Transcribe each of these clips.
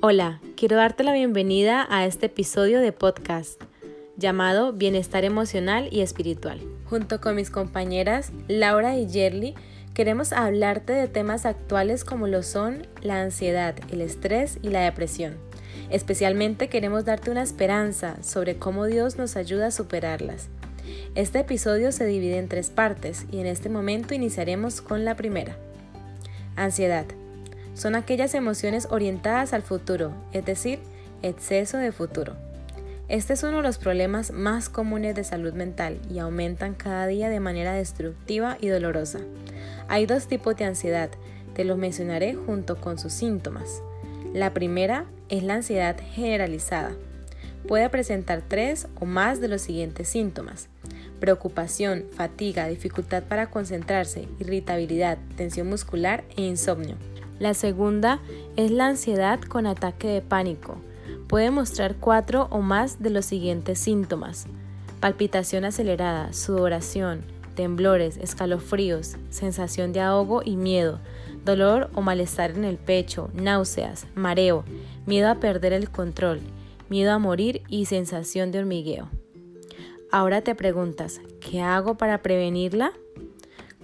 Hola, quiero darte la bienvenida a este episodio de podcast llamado Bienestar Emocional y Espiritual. Junto con mis compañeras Laura y Yerly, queremos hablarte de temas actuales como lo son la ansiedad, el estrés y la depresión. Especialmente queremos darte una esperanza sobre cómo Dios nos ayuda a superarlas. Este episodio se divide en tres partes y en este momento iniciaremos con la primera. Ansiedad son aquellas emociones orientadas al futuro, es decir, exceso de futuro. Este es uno de los problemas más comunes de salud mental y aumentan cada día de manera destructiva y dolorosa. Hay dos tipos de ansiedad, te los mencionaré junto con sus síntomas. La primera es la ansiedad generalizada. Puede presentar tres o más de los siguientes síntomas. Preocupación, fatiga, dificultad para concentrarse, irritabilidad, tensión muscular e insomnio. La segunda es la ansiedad con ataque de pánico. Puede mostrar cuatro o más de los siguientes síntomas. Palpitación acelerada, sudoración, temblores, escalofríos, sensación de ahogo y miedo, dolor o malestar en el pecho, náuseas, mareo, miedo a perder el control, miedo a morir y sensación de hormigueo. Ahora te preguntas, ¿qué hago para prevenirla?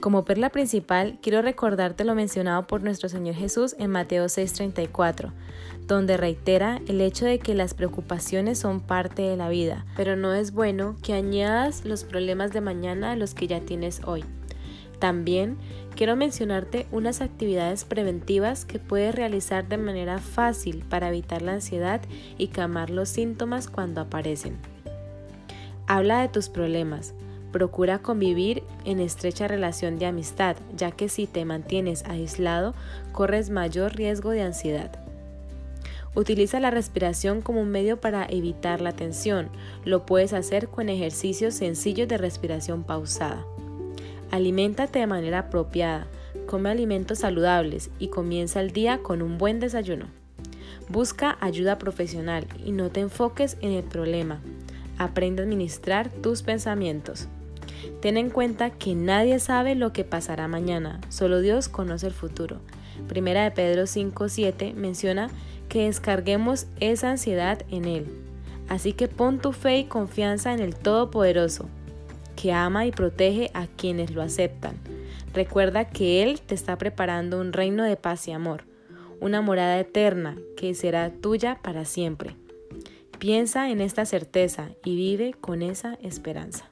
Como perla principal, quiero recordarte lo mencionado por nuestro Señor Jesús en Mateo 6:34, donde reitera el hecho de que las preocupaciones son parte de la vida, pero no es bueno que añadas los problemas de mañana a los que ya tienes hoy. También quiero mencionarte unas actividades preventivas que puedes realizar de manera fácil para evitar la ansiedad y calmar los síntomas cuando aparecen. Habla de tus problemas, Procura convivir en estrecha relación de amistad, ya que si te mantienes aislado, corres mayor riesgo de ansiedad. Utiliza la respiración como un medio para evitar la tensión. Lo puedes hacer con ejercicios sencillos de respiración pausada. Aliméntate de manera apropiada. Come alimentos saludables y comienza el día con un buen desayuno. Busca ayuda profesional y no te enfoques en el problema. Aprende a administrar tus pensamientos. Ten en cuenta que nadie sabe lo que pasará mañana, solo Dios conoce el futuro. Primera de Pedro 5:7 menciona que descarguemos esa ansiedad en Él. Así que pon tu fe y confianza en el Todopoderoso, que ama y protege a quienes lo aceptan. Recuerda que Él te está preparando un reino de paz y amor, una morada eterna que será tuya para siempre. Piensa en esta certeza y vive con esa esperanza.